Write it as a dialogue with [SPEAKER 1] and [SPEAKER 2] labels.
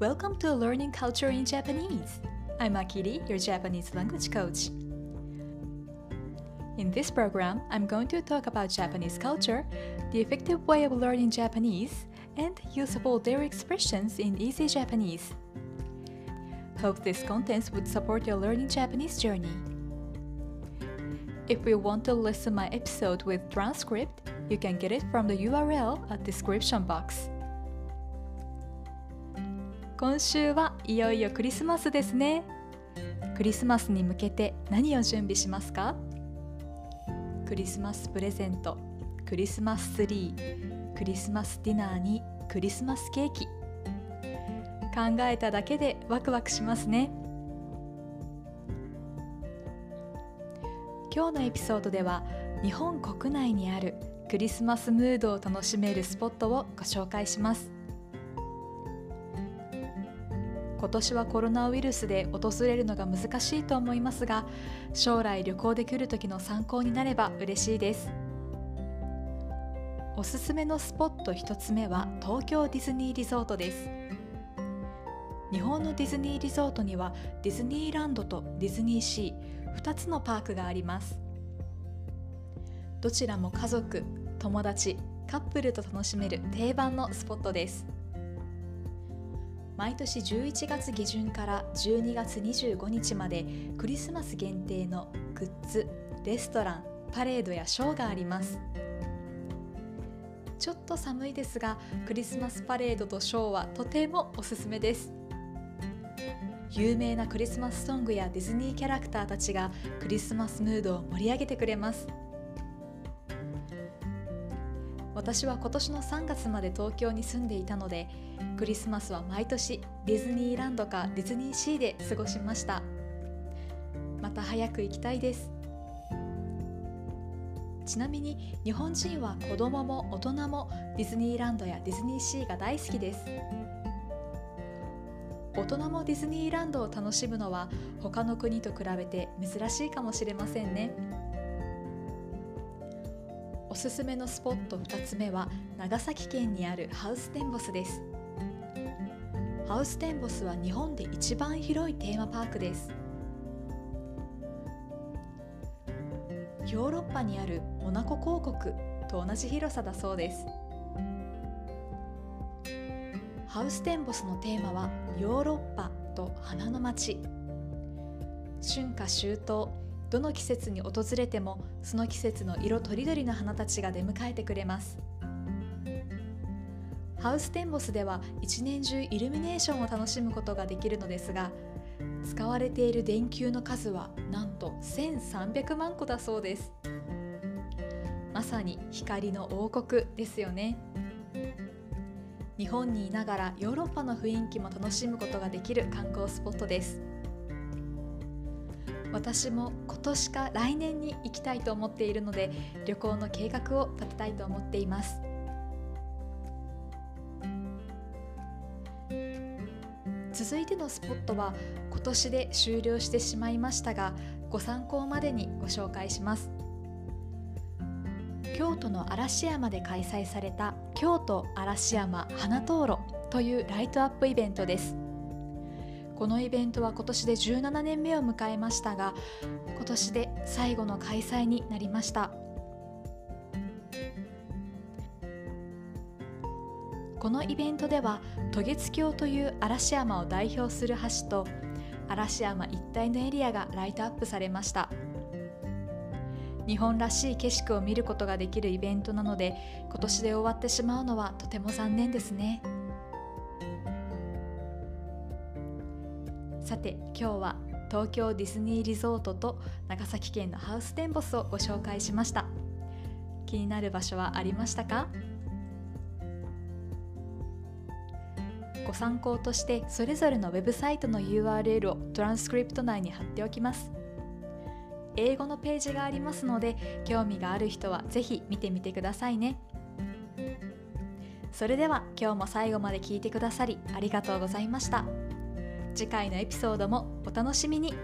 [SPEAKER 1] Welcome to Learning Culture in Japanese. I'm Akiri, your Japanese language coach. In this program, I'm going to talk about Japanese culture, the effective way of learning Japanese, and usable daily expressions in easy Japanese. Hope this contents would support your learning Japanese journey. If you want to listen my episode with transcript, you can get it from the URL at description box. 今週はいよいよクリスマスですね。クリスマスに向けて何を準備しますか？クリスマスプレゼント、クリスマスツリー、クリスマスディナーにクリスマスケーキ。考えただけでワクワクしますね。今日のエピソードでは日本国内にあるクリスマスムードを楽しめるスポットをご紹介します。今年はコロナウイルスで訪れるのが難しいと思いますが将来旅行で来る時の参考になれば嬉しいです。おすすめのスポット1つ目は東京ディズニーリゾートです。日本のディズニーリゾートにはディズニーランドとディズニーシー2つのパークがあります。どちらも家族友達カップルと楽しめる定番のスポットです。毎年11月下旬から12月25日までクリスマス限定のグッズレストランパレードやショーがあります。ちょっと寒いですがクリスマスパレードとショーはとてもおすすめです。有名なクリスマスソングやディズニーキャラクターたちがクリスマスムードを盛り上げてくれます。私は今年の3月まで東京に住んでいたのでクリスマスは毎年ディズニーランドかディズニーシーで過ごしました。また早く行きたいです。ちなみに日本人は子供も大人もディズニーランドやディズニーシーが大好きです。大人もディズニーランドを楽しむのは他の国と比べて珍しいかもしれませんね。おすすめのスポット2つ目は長崎県にあるハウステンボスです。ハウステンボスは日本で一番広いテーマパークです。ヨーロッパにあるモナコ公国と同じ広さだそうです。ハウステンボスのテーマはヨーロッパと花の街。春夏秋冬どの季節に訪れてもその季節の色とりどりの花たちが出迎えてくれます。ハウステンボスでは一年中イルミネーションを楽しむことができるのですが使われている電球の数はなんと1300万個だそうです。まさに光の王国ですよね。日本にいながらヨーロッパの雰囲気も楽しむことができる観光スポットです。私も今年か来年に行きたいと思っているので旅行の計画を立てたいと思っています。続いてのスポットは今年で終了してしまいましたがご参考までにご紹介します。京都の嵐山で開催された京都嵐山花灯籠というライトアップイベントです。このイベントは今年で17年目を迎えましたが今年で最後の開催になりましたこのイベントでは渡月橋という嵐山を代表する橋と嵐山一帯のエリアがライトアップされました日本らしい景色を見ることができるイベントなので今年で終わってしまうのはとても残念ですね。さて今日は東京ディズニーリゾートと長崎県のハウステンボスをご紹介しました。気になる場所はありましたか？ご参考としてそれぞれのウェブサイトの URL をトランスクリプト内に貼っておきます。英語のページがありますので興味がある人はぜひ見てみてくださいね。それでは今日も最後まで聞いてくださりありがとうございました。次回のエピソードもお楽しみに。